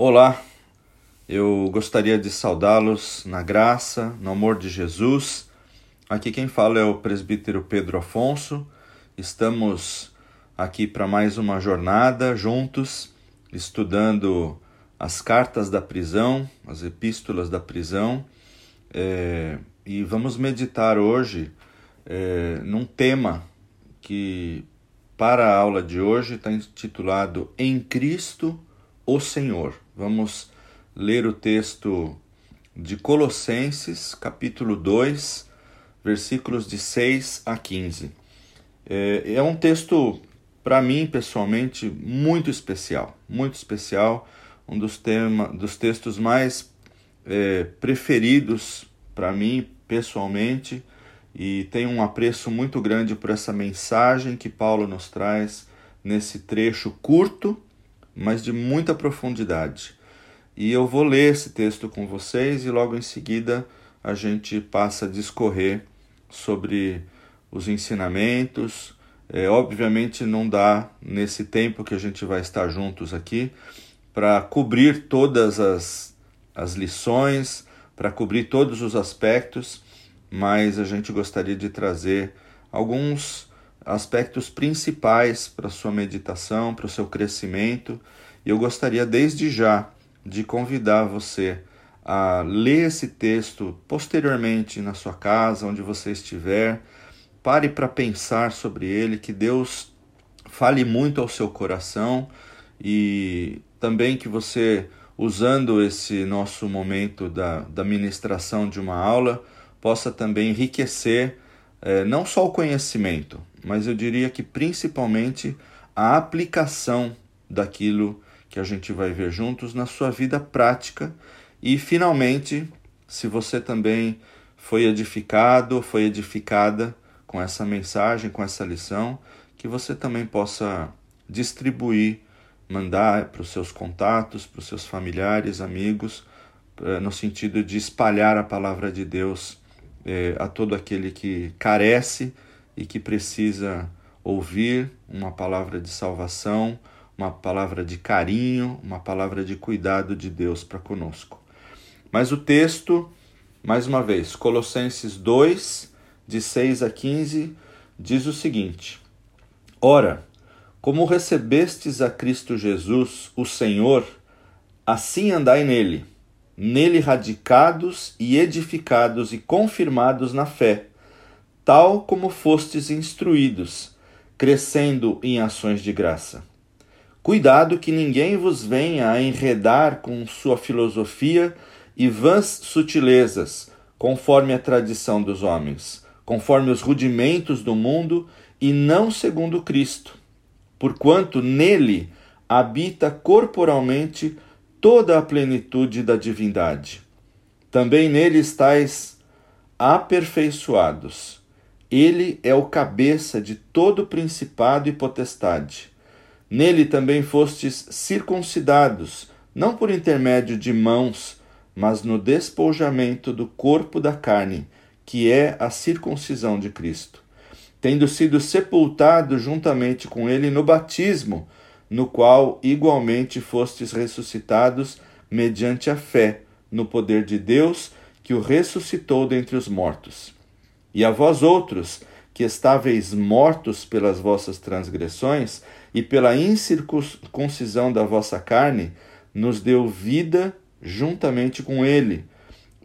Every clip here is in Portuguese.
Olá, eu gostaria de saudá-los na graça, no amor de Jesus. Aqui quem fala é o presbítero Pedro Afonso. Estamos aqui para mais uma jornada juntos, estudando as cartas da prisão, as epístolas da prisão, é, e vamos meditar hoje é, num tema que, para a aula de hoje, está intitulado Em Cristo o Senhor. Vamos ler o texto de Colossenses, capítulo 2, versículos de 6 a 15. É, é um texto, para mim, pessoalmente, muito especial. Muito especial. Um dos, tema, dos textos mais é, preferidos para mim, pessoalmente. E tenho um apreço muito grande por essa mensagem que Paulo nos traz nesse trecho curto mas de muita profundidade. E eu vou ler esse texto com vocês e logo em seguida a gente passa a discorrer sobre os ensinamentos. É, obviamente não dá nesse tempo que a gente vai estar juntos aqui para cobrir todas as, as lições, para cobrir todos os aspectos, mas a gente gostaria de trazer alguns aspectos principais para sua meditação, para o seu crescimento. E eu gostaria desde já de convidar você a ler esse texto posteriormente na sua casa, onde você estiver. Pare para pensar sobre ele, que Deus fale muito ao seu coração e também que você, usando esse nosso momento da, da ministração de uma aula, possa também enriquecer é, não só o conhecimento, mas eu diria que principalmente a aplicação daquilo que a gente vai ver juntos na sua vida prática. E finalmente, se você também foi edificado, foi edificada com essa mensagem, com essa lição, que você também possa distribuir, mandar para os seus contatos, para os seus familiares, amigos, eh, no sentido de espalhar a palavra de Deus eh, a todo aquele que carece e que precisa ouvir uma palavra de salvação, uma palavra de carinho, uma palavra de cuidado de Deus para conosco. Mas o texto, mais uma vez, Colossenses 2, de 6 a 15, diz o seguinte: Ora, como recebestes a Cristo Jesus, o Senhor, assim andai nele, nele radicados e edificados e confirmados na fé tal como fostes instruídos, crescendo em ações de graça. Cuidado que ninguém vos venha a enredar com sua filosofia e vãs sutilezas, conforme a tradição dos homens, conforme os rudimentos do mundo e não segundo Cristo, porquanto nele habita corporalmente toda a plenitude da divindade. Também nele estáis aperfeiçoados ele é o cabeça de todo principado e potestade. Nele também fostes circuncidados, não por intermédio de mãos, mas no despojamento do corpo da carne, que é a circuncisão de Cristo, tendo sido sepultado juntamente com ele no batismo, no qual igualmente fostes ressuscitados mediante a fé no poder de Deus que o ressuscitou dentre os mortos e a vós outros, que estáveis mortos pelas vossas transgressões e pela incircuncisão da vossa carne, nos deu vida juntamente com ele,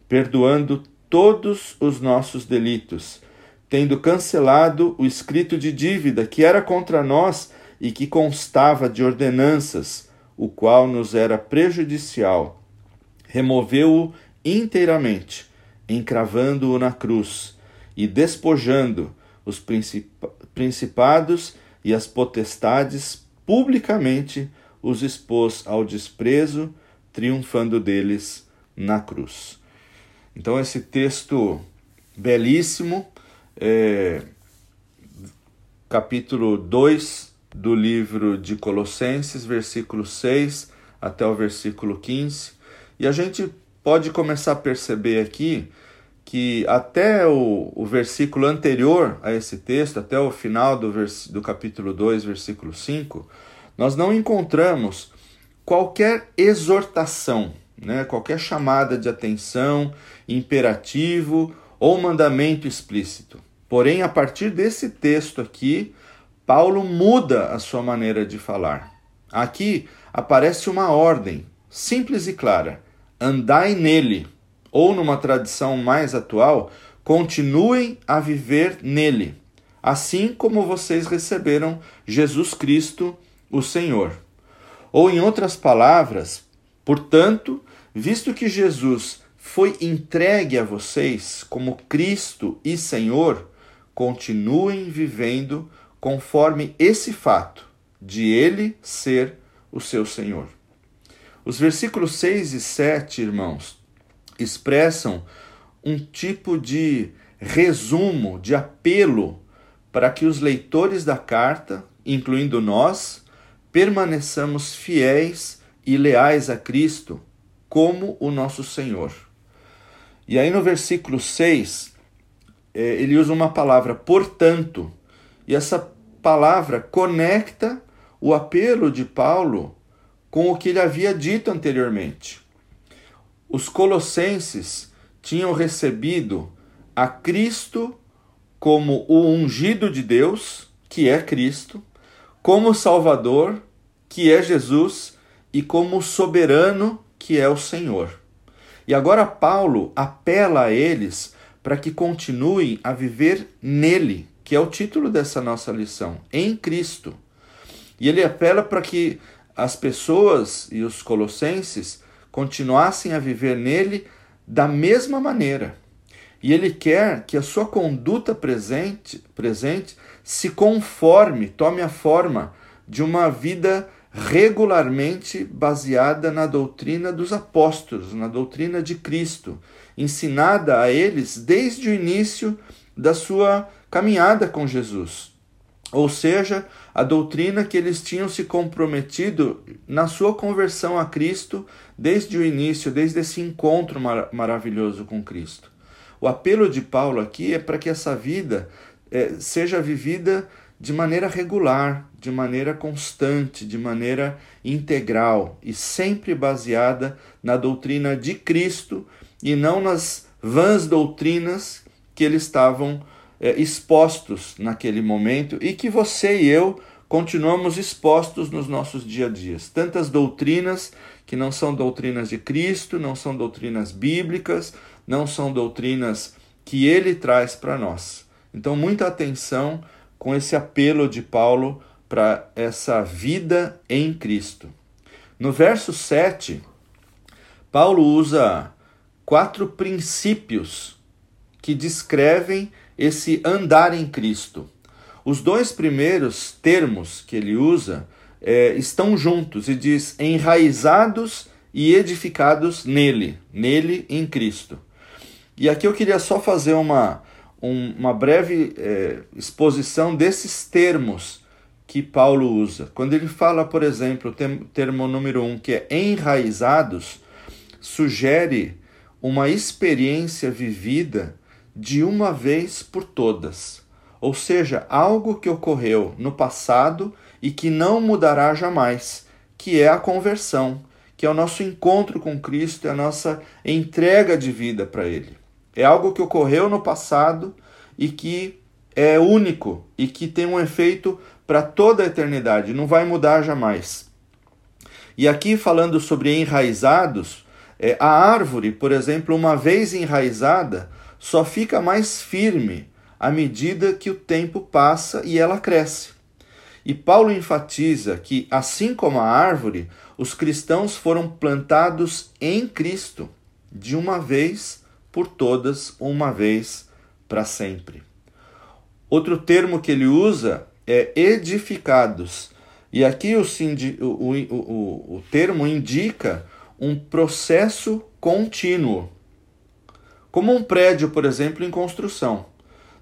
perdoando todos os nossos delitos, tendo cancelado o escrito de dívida que era contra nós e que constava de ordenanças, o qual nos era prejudicial. Removeu-o inteiramente, encravando-o na cruz e despojando os principados e as potestades, publicamente os expôs ao desprezo, triunfando deles na cruz. Então, esse texto belíssimo, é, capítulo 2 do livro de Colossenses, versículo 6 até o versículo 15, e a gente pode começar a perceber aqui que até o, o versículo anterior a esse texto, até o final do, vers, do capítulo 2, versículo 5, nós não encontramos qualquer exortação, né, qualquer chamada de atenção, imperativo ou mandamento explícito. Porém, a partir desse texto aqui, Paulo muda a sua maneira de falar. Aqui aparece uma ordem simples e clara: andai nele, ou numa tradição mais atual, continuem a viver nele, assim como vocês receberam Jesus Cristo, o Senhor. Ou, em outras palavras, portanto, visto que Jesus foi entregue a vocês como Cristo e Senhor, continuem vivendo conforme esse fato de Ele ser o seu Senhor. Os versículos 6 e 7, irmãos, expressam um tipo de resumo, de apelo para que os leitores da carta, incluindo nós, permaneçamos fiéis e leais a Cristo como o nosso Senhor. E aí no versículo 6, é, ele usa uma palavra, portanto, e essa palavra conecta o apelo de Paulo com o que ele havia dito anteriormente. Os colossenses tinham recebido a Cristo como o ungido de Deus, que é Cristo, como Salvador, que é Jesus, e como soberano, que é o Senhor. E agora Paulo apela a eles para que continuem a viver nele, que é o título dessa nossa lição, em Cristo. E ele apela para que as pessoas e os colossenses continuassem a viver nele da mesma maneira. E ele quer que a sua conduta presente, presente se conforme, tome a forma de uma vida regularmente baseada na doutrina dos apóstolos, na doutrina de Cristo, ensinada a eles desde o início da sua caminhada com Jesus. Ou seja, a doutrina que eles tinham se comprometido na sua conversão a Cristo desde o início, desde esse encontro mar maravilhoso com Cristo. O apelo de Paulo aqui é para que essa vida é, seja vivida de maneira regular, de maneira constante, de maneira integral e sempre baseada na doutrina de Cristo e não nas vãs doutrinas que eles estavam é, expostos naquele momento e que você e eu continuamos expostos nos nossos dia a dias. Tantas doutrinas que não são doutrinas de Cristo, não são doutrinas bíblicas, não são doutrinas que ele traz para nós. Então, muita atenção com esse apelo de Paulo para essa vida em Cristo. No verso 7, Paulo usa quatro princípios que descrevem esse andar em Cristo. Os dois primeiros termos que ele usa é, estão juntos e diz enraizados e edificados nele, nele em Cristo. E aqui eu queria só fazer uma, um, uma breve é, exposição desses termos que Paulo usa. Quando ele fala, por exemplo, o termo número um, que é enraizados, sugere uma experiência vivida de uma vez por todas, ou seja, algo que ocorreu no passado e que não mudará jamais, que é a conversão, que é o nosso encontro com Cristo, é a nossa entrega de vida para Ele. É algo que ocorreu no passado e que é único e que tem um efeito para toda a eternidade, não vai mudar jamais. E aqui falando sobre enraizados, é, a árvore, por exemplo, uma vez enraizada, só fica mais firme à medida que o tempo passa e ela cresce. E Paulo enfatiza que, assim como a árvore, os cristãos foram plantados em Cristo, de uma vez por todas, uma vez para sempre. Outro termo que ele usa é edificados. E aqui o, o, o, o termo indica um processo contínuo. Como um prédio, por exemplo, em construção.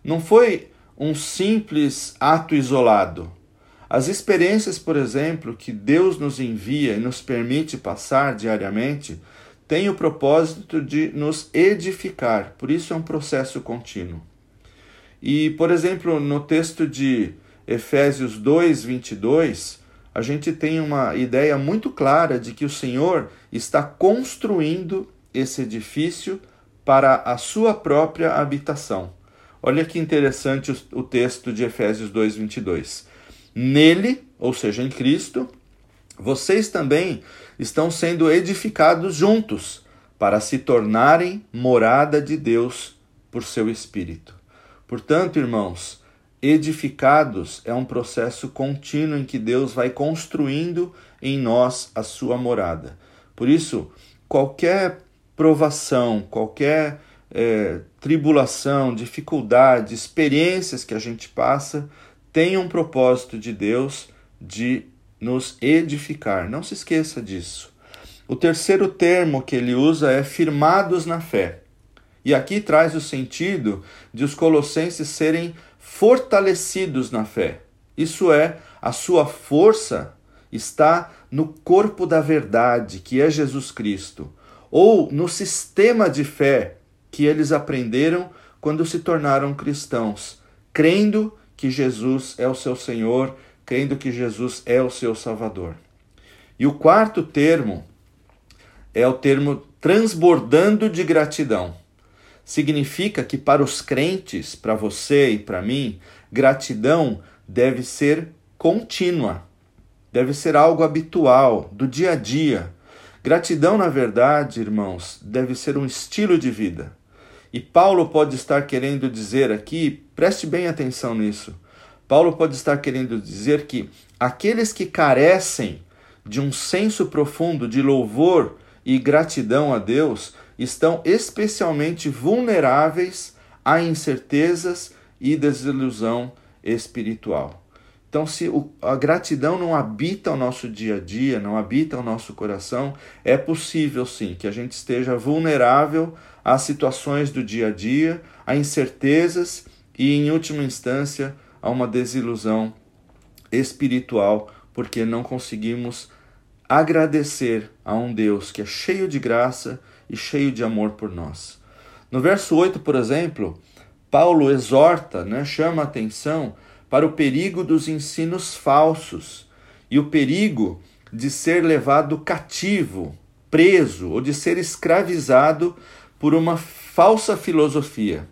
Não foi um simples ato isolado. As experiências, por exemplo, que Deus nos envia e nos permite passar diariamente, têm o propósito de nos edificar, por isso é um processo contínuo. E, por exemplo, no texto de Efésios 2, 22, a gente tem uma ideia muito clara de que o Senhor está construindo esse edifício para a sua própria habitação. Olha que interessante o texto de Efésios 2:22. Nele, ou seja, em Cristo, vocês também estão sendo edificados juntos para se tornarem morada de Deus por seu espírito. Portanto, irmãos, edificados é um processo contínuo em que Deus vai construindo em nós a sua morada. Por isso, qualquer provação, qualquer é, tribulação, dificuldade, experiências que a gente passa, tem um propósito de Deus de nos edificar. Não se esqueça disso. O terceiro termo que ele usa é firmados na fé. E aqui traz o sentido de os colossenses serem fortalecidos na fé. Isso é, a sua força está no corpo da verdade, que é Jesus Cristo, ou no sistema de fé que eles aprenderam quando se tornaram cristãos, crendo que Jesus é o seu Senhor, crendo que Jesus é o seu Salvador. E o quarto termo é o termo transbordando de gratidão significa que para os crentes, para você e para mim, gratidão deve ser contínua, deve ser algo habitual, do dia a dia. Gratidão, na verdade, irmãos, deve ser um estilo de vida. E Paulo pode estar querendo dizer aqui, preste bem atenção nisso. Paulo pode estar querendo dizer que aqueles que carecem de um senso profundo de louvor e gratidão a Deus estão especialmente vulneráveis a incertezas e desilusão espiritual. Então, se a gratidão não habita o nosso dia a dia, não habita o nosso coração, é possível sim que a gente esteja vulnerável às situações do dia a dia, a incertezas e, em última instância, a uma desilusão espiritual, porque não conseguimos agradecer a um Deus que é cheio de graça e cheio de amor por nós. No verso 8, por exemplo, Paulo exorta, né, chama a atenção para o perigo dos ensinos falsos e o perigo de ser levado cativo, preso ou de ser escravizado por uma falsa filosofia.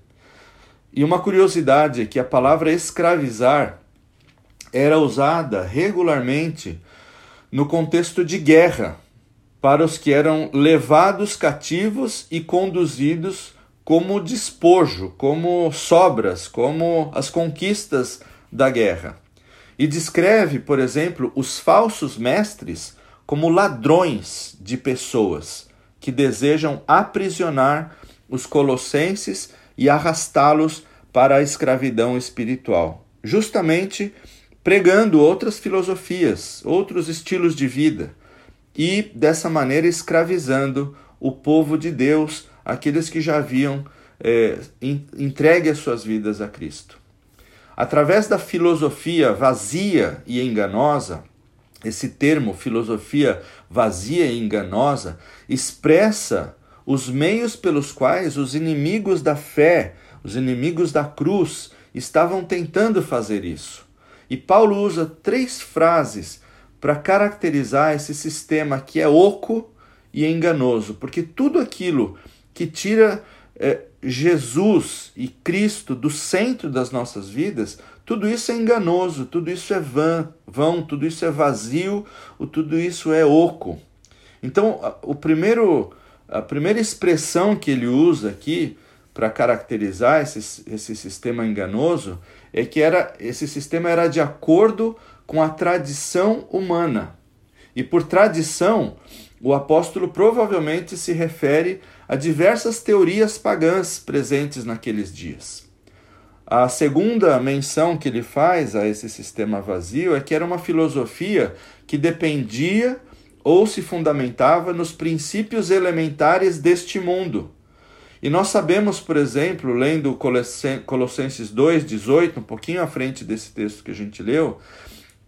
E uma curiosidade é que a palavra escravizar era usada regularmente no contexto de guerra, para os que eram levados cativos e conduzidos como despojo, como sobras, como as conquistas da guerra. E descreve, por exemplo, os falsos mestres como ladrões de pessoas que desejam aprisionar os colossenses e arrastá-los para a escravidão espiritual, justamente pregando outras filosofias, outros estilos de vida e dessa maneira escravizando o povo de Deus, aqueles que já haviam é, entregue as suas vidas a Cristo. Através da filosofia vazia e enganosa, esse termo filosofia vazia e enganosa expressa os meios pelos quais os inimigos da fé, os inimigos da cruz, estavam tentando fazer isso. E Paulo usa três frases para caracterizar esse sistema que é oco e enganoso, porque tudo aquilo que tira é, Jesus e Cristo do centro das nossas vidas, tudo isso é enganoso, tudo isso é vã, vão, tudo isso é vazio, tudo isso é oco. Então, o primeiro, a primeira expressão que ele usa aqui para caracterizar esse, esse sistema enganoso é que era, esse sistema era de acordo com a tradição humana. E por tradição, o apóstolo provavelmente se refere a diversas teorias pagãs presentes naqueles dias. A segunda menção que ele faz a esse sistema vazio é que era uma filosofia que dependia ou se fundamentava nos princípios elementares deste mundo. E nós sabemos, por exemplo, lendo Colossenses 2,18, um pouquinho à frente desse texto que a gente leu,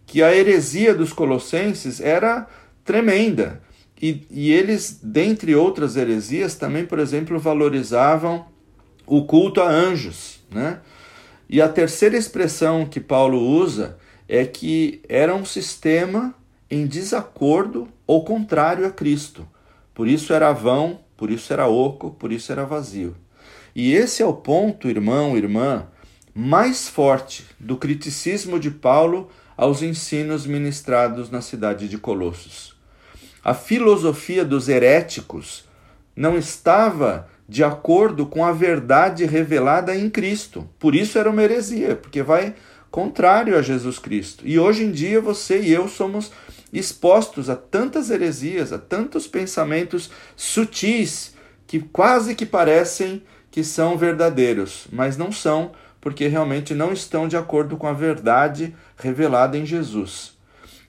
que a heresia dos colossenses era tremenda. E, e eles, dentre outras heresias, também, por exemplo, valorizavam o culto a anjos. Né? E a terceira expressão que Paulo usa é que era um sistema em desacordo ou contrário a Cristo. Por isso era vão, por isso era oco, por isso era vazio. E esse é o ponto, irmão, irmã, mais forte do criticismo de Paulo aos ensinos ministrados na cidade de Colossos. A filosofia dos heréticos não estava de acordo com a verdade revelada em Cristo. Por isso era uma heresia, porque vai contrário a Jesus Cristo. E hoje em dia você e eu somos expostos a tantas heresias, a tantos pensamentos sutis que quase que parecem que são verdadeiros, mas não são, porque realmente não estão de acordo com a verdade revelada em Jesus.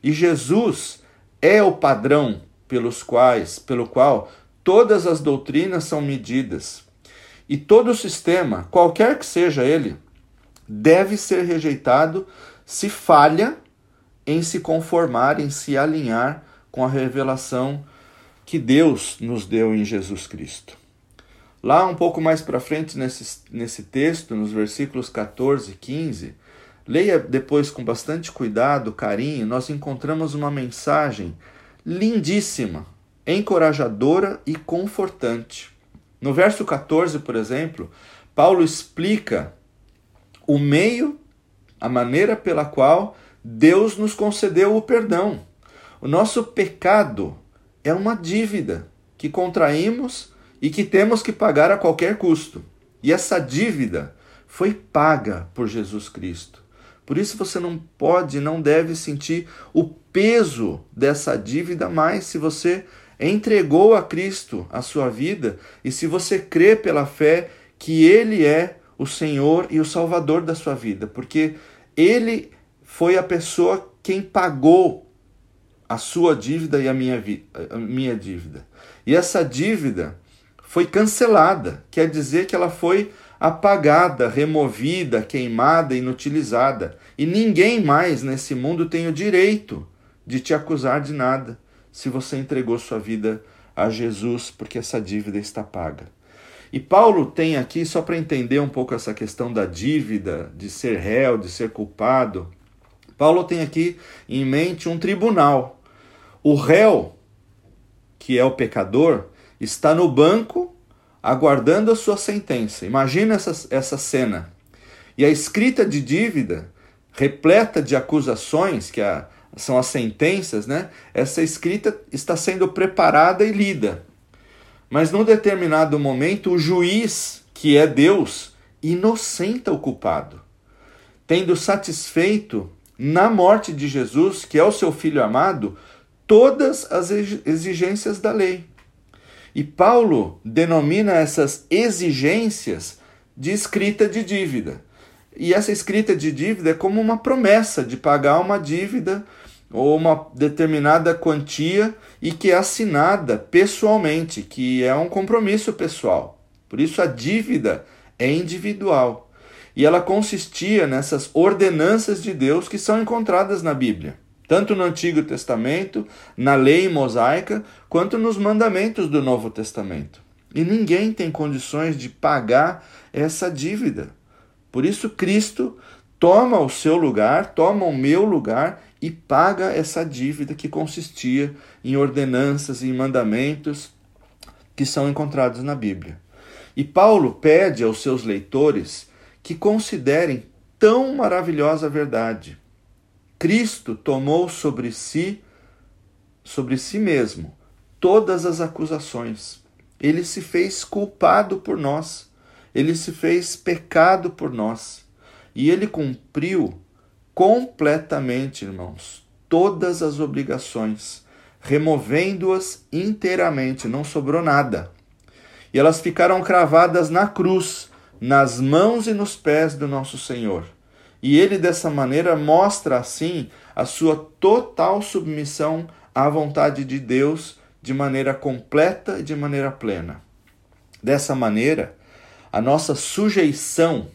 E Jesus é o padrão pelos quais, pelo qual todas as doutrinas são medidas. E todo sistema, qualquer que seja ele, deve ser rejeitado se falha em se conformar, em se alinhar com a revelação que Deus nos deu em Jesus Cristo. Lá um pouco mais para frente nesse, nesse texto, nos versículos 14 e 15, leia depois com bastante cuidado, carinho, nós encontramos uma mensagem lindíssima, encorajadora e confortante. No verso 14, por exemplo, Paulo explica o meio, a maneira pela qual Deus nos concedeu o perdão. O nosso pecado é uma dívida que contraímos e que temos que pagar a qualquer custo. E essa dívida foi paga por Jesus Cristo. Por isso você não pode, não deve sentir o peso dessa dívida mais se você entregou a Cristo a sua vida e se você crê pela fé que Ele é o Senhor e o Salvador da sua vida, porque Ele foi a pessoa quem pagou a sua dívida e a minha, a minha dívida. E essa dívida foi cancelada, quer dizer que ela foi apagada, removida, queimada, inutilizada. E ninguém mais nesse mundo tem o direito de te acusar de nada se você entregou sua vida a Jesus, porque essa dívida está paga. E Paulo tem aqui, só para entender um pouco essa questão da dívida, de ser réu, de ser culpado, Paulo tem aqui em mente um tribunal. O réu, que é o pecador, está no banco aguardando a sua sentença. Imagina essa, essa cena. E a escrita de dívida, repleta de acusações, que a, são as sentenças, né? Essa escrita está sendo preparada e lida. Mas num determinado momento, o juiz, que é Deus, inocenta o culpado, tendo satisfeito na morte de Jesus, que é o seu filho amado, todas as exigências da lei. E Paulo denomina essas exigências de escrita de dívida. E essa escrita de dívida é como uma promessa de pagar uma dívida ou uma determinada quantia e que é assinada pessoalmente, que é um compromisso pessoal. Por isso a dívida é individual. E ela consistia nessas ordenanças de Deus que são encontradas na Bíblia, tanto no Antigo Testamento, na lei mosaica, quanto nos mandamentos do Novo Testamento. E ninguém tem condições de pagar essa dívida. Por isso, Cristo toma o seu lugar, toma o meu lugar e paga essa dívida que consistia em ordenanças e mandamentos que são encontrados na Bíblia. E Paulo pede aos seus leitores que considerem tão maravilhosa verdade. Cristo tomou sobre si, sobre si mesmo, todas as acusações. Ele se fez culpado por nós. Ele se fez pecado por nós. E ele cumpriu completamente, irmãos, todas as obrigações, removendo-as inteiramente, não sobrou nada. E elas ficaram cravadas na cruz nas mãos e nos pés do nosso Senhor. E ele, dessa maneira, mostra assim a sua total submissão à vontade de Deus de maneira completa e de maneira plena. Dessa maneira, a nossa sujeição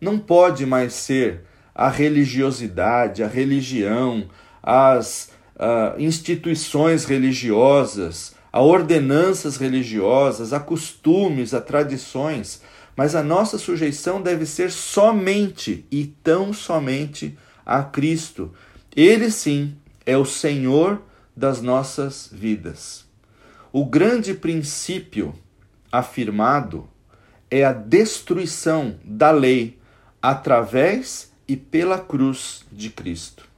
não pode mais ser a religiosidade, a religião, as uh, instituições religiosas, a ordenanças religiosas, a costumes, a tradições, mas a nossa sujeição deve ser somente e tão somente a Cristo. Ele sim é o Senhor das nossas vidas. O grande princípio afirmado é a destruição da lei através e pela cruz de Cristo.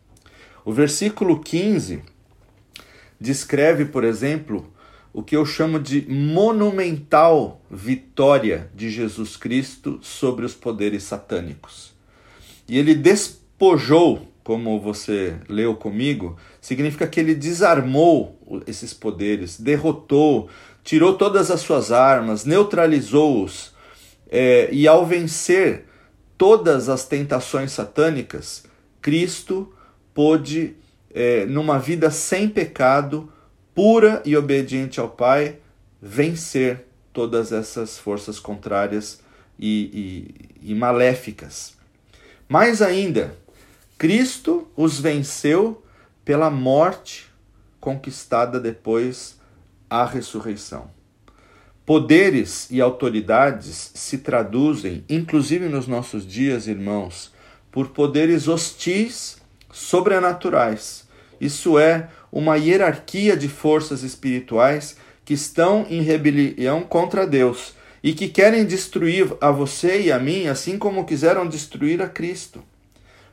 O versículo 15 descreve, por exemplo, o que eu chamo de monumental vitória de Jesus Cristo sobre os poderes satânicos. E ele despojou, como você leu comigo, significa que ele desarmou esses poderes, derrotou, tirou todas as suas armas, neutralizou-os, é, e ao vencer todas as tentações satânicas, Cristo pôde, é, numa vida sem pecado, pura e obediente ao Pai, vencer todas essas forças contrárias e, e, e maléficas. Mais ainda, Cristo os venceu pela morte conquistada depois a ressurreição. Poderes e autoridades se traduzem, inclusive nos nossos dias, irmãos, por poderes hostis sobrenaturais. Isso é uma hierarquia de forças espirituais que estão em rebelião contra Deus e que querem destruir a você e a mim, assim como quiseram destruir a Cristo.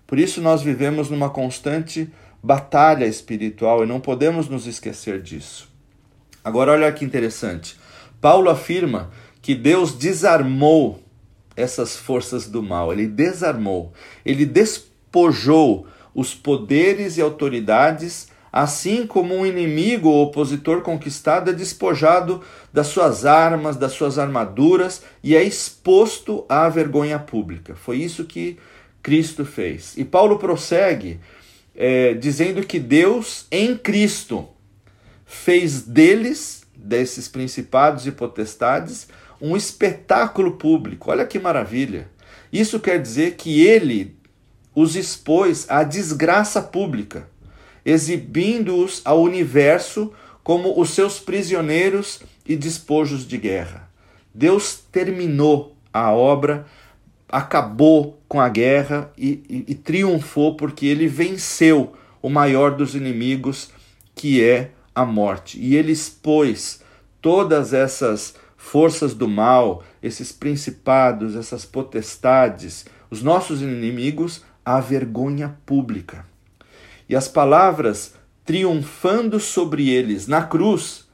Por isso nós vivemos numa constante batalha espiritual e não podemos nos esquecer disso. Agora olha que interessante. Paulo afirma que Deus desarmou essas forças do mal, ele desarmou, ele despojou os poderes e autoridades, assim como um inimigo ou opositor conquistado é despojado das suas armas, das suas armaduras e é exposto à vergonha pública. Foi isso que Cristo fez. E Paulo prossegue é, dizendo que Deus em Cristo fez deles, desses principados e potestades, um espetáculo público. Olha que maravilha! Isso quer dizer que ele os expôs à desgraça pública, exibindo-os ao universo como os seus prisioneiros e despojos de guerra. Deus terminou a obra, acabou com a guerra e, e, e triunfou porque ele venceu o maior dos inimigos, que é a morte. E ele expôs todas essas forças do mal, esses principados, essas potestades, os nossos inimigos à vergonha pública. E as palavras triunfando sobre eles na cruz,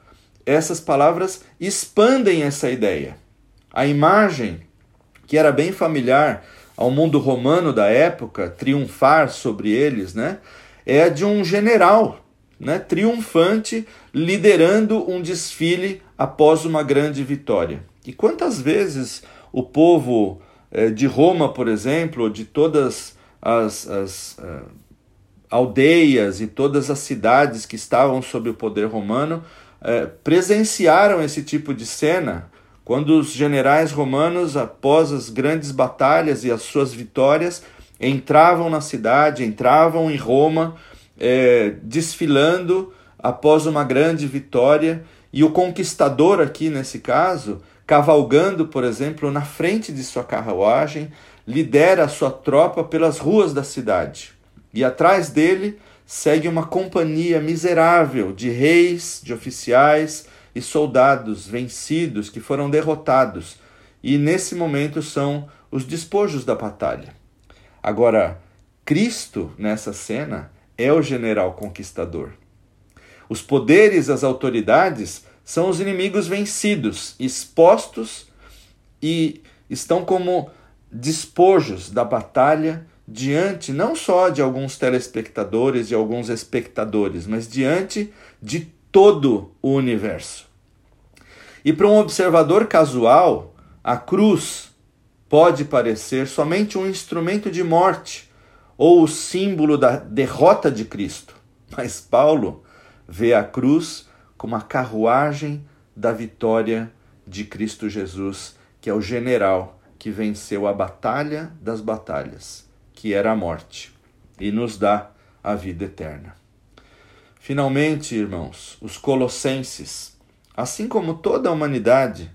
essas palavras expandem essa ideia. A imagem, que era bem familiar ao mundo romano da época, triunfar sobre eles, né, é a de um general né, triunfante, liderando um desfile após uma grande vitória. E quantas vezes o povo eh, de Roma, por exemplo, de todas as, as uh, aldeias e todas as cidades que estavam sob o poder romano uh, presenciaram esse tipo de cena quando os generais romanos, após as grandes batalhas e as suas vitórias, entravam na cidade, entravam em Roma, eh, desfilando após uma grande vitória, e o conquistador, aqui nesse caso, cavalgando, por exemplo, na frente de sua carruagem, lidera a sua tropa pelas ruas da cidade. E atrás dele segue uma companhia miserável de reis, de oficiais e soldados vencidos que foram derrotados. E nesse momento são os despojos da batalha. Agora, Cristo, nessa cena, é o general conquistador. Os poderes, as autoridades são os inimigos vencidos, expostos e estão como despojos da batalha diante não só de alguns telespectadores e alguns espectadores, mas diante de todo o universo. E para um observador casual, a cruz pode parecer somente um instrumento de morte ou o símbolo da derrota de Cristo. Mas Paulo vê a cruz como a carruagem da vitória de Cristo Jesus, que é o general que venceu a batalha das batalhas, que era a morte, e nos dá a vida eterna. Finalmente, irmãos, os colossenses, assim como toda a humanidade,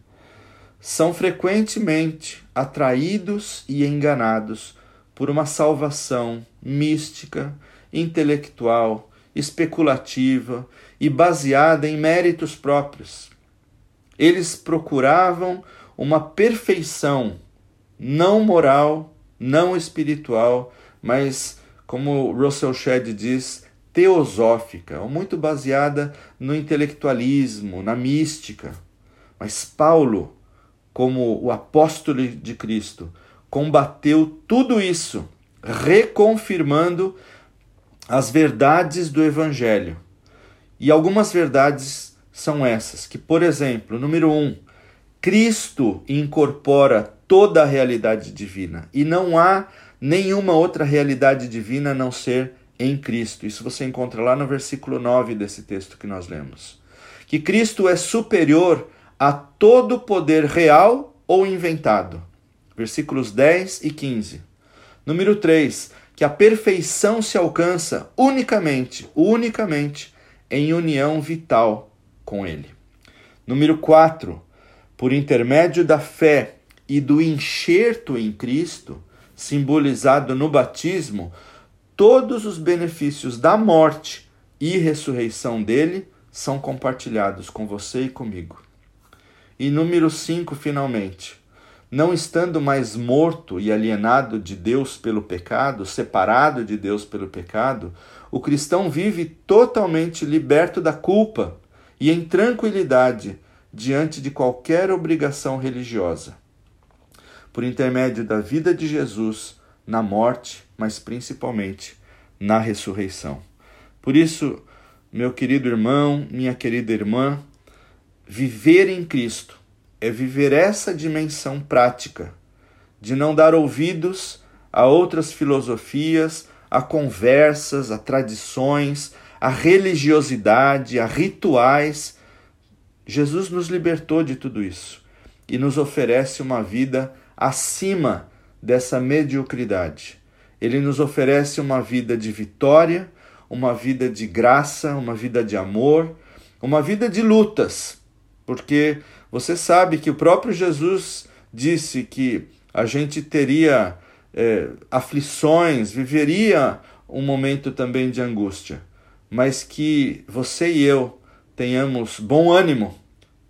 são frequentemente atraídos e enganados por uma salvação mística, intelectual especulativa e baseada em méritos próprios. Eles procuravam uma perfeição não moral, não espiritual, mas, como Russell Shedd diz, teosófica, ou muito baseada no intelectualismo, na mística. Mas Paulo, como o apóstolo de Cristo, combateu tudo isso, reconfirmando as verdades do Evangelho. E algumas verdades são essas, que, por exemplo, número um, Cristo incorpora toda a realidade divina e não há nenhuma outra realidade divina a não ser em Cristo. Isso você encontra lá no versículo 9 desse texto que nós lemos. Que Cristo é superior a todo poder real ou inventado. Versículos 10 e 15. Número 3, que a perfeição se alcança unicamente, unicamente em união vital com ele. Número 4, por intermédio da fé e do enxerto em Cristo, simbolizado no batismo, todos os benefícios da morte e ressurreição dele são compartilhados com você e comigo. E número 5, finalmente, não estando mais morto e alienado de Deus pelo pecado, separado de Deus pelo pecado, o cristão vive totalmente liberto da culpa e em tranquilidade diante de qualquer obrigação religiosa. Por intermédio da vida de Jesus na morte, mas principalmente na ressurreição. Por isso, meu querido irmão, minha querida irmã, viver em Cristo é viver essa dimensão prática de não dar ouvidos a outras filosofias, a conversas, a tradições, a religiosidade, a rituais Jesus nos libertou de tudo isso e nos oferece uma vida acima dessa mediocridade. Ele nos oferece uma vida de vitória, uma vida de graça, uma vida de amor, uma vida de lutas, porque você sabe que o próprio Jesus disse que a gente teria é, aflições, viveria um momento também de angústia, mas que você e eu tenhamos bom ânimo,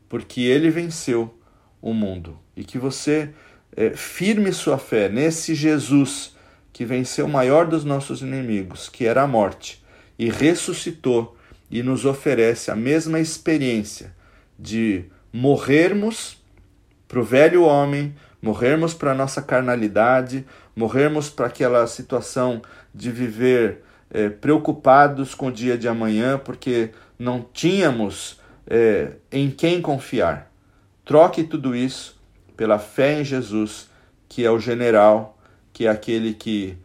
porque ele venceu o mundo. E que você é, firme sua fé nesse Jesus que venceu o maior dos nossos inimigos, que era a morte, e ressuscitou e nos oferece a mesma experiência de morrermos para o velho homem, morrermos para a nossa carnalidade, morrermos para aquela situação de viver é, preocupados com o dia de amanhã, porque não tínhamos é, em quem confiar. Troque tudo isso pela fé em Jesus, que é o general, que é aquele que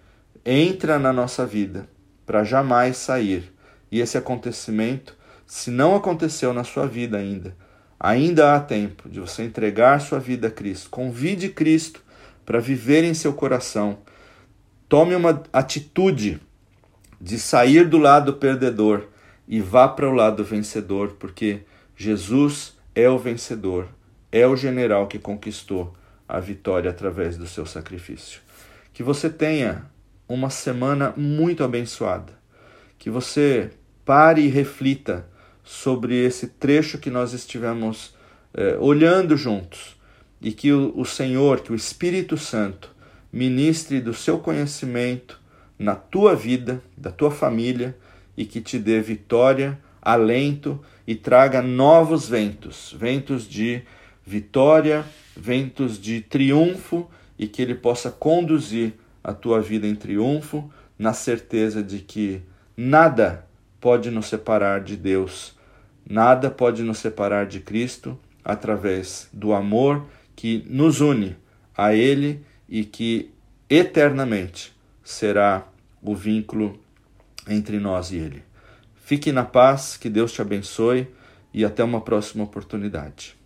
entra na nossa vida para jamais sair. E esse acontecimento, se não aconteceu na sua vida ainda, ainda há tempo de você entregar sua vida a Cristo. Convide Cristo para viver em seu coração. Tome uma atitude de sair do lado perdedor e vá para o lado vencedor, porque Jesus é o vencedor, é o general que conquistou a vitória através do seu sacrifício. Que você tenha uma semana muito abençoada. Que você pare e reflita sobre esse trecho que nós estivemos eh, olhando juntos e que o, o Senhor, que o Espírito Santo, ministre do seu conhecimento na tua vida, da tua família e que te dê vitória, alento e traga novos ventos ventos de vitória, ventos de triunfo e que Ele possa conduzir a tua vida em triunfo, na certeza de que nada pode nos separar de Deus, nada pode nos separar de Cristo através do amor que nos une a Ele e que eternamente será o vínculo entre nós e Ele. Fique na paz, que Deus te abençoe e até uma próxima oportunidade.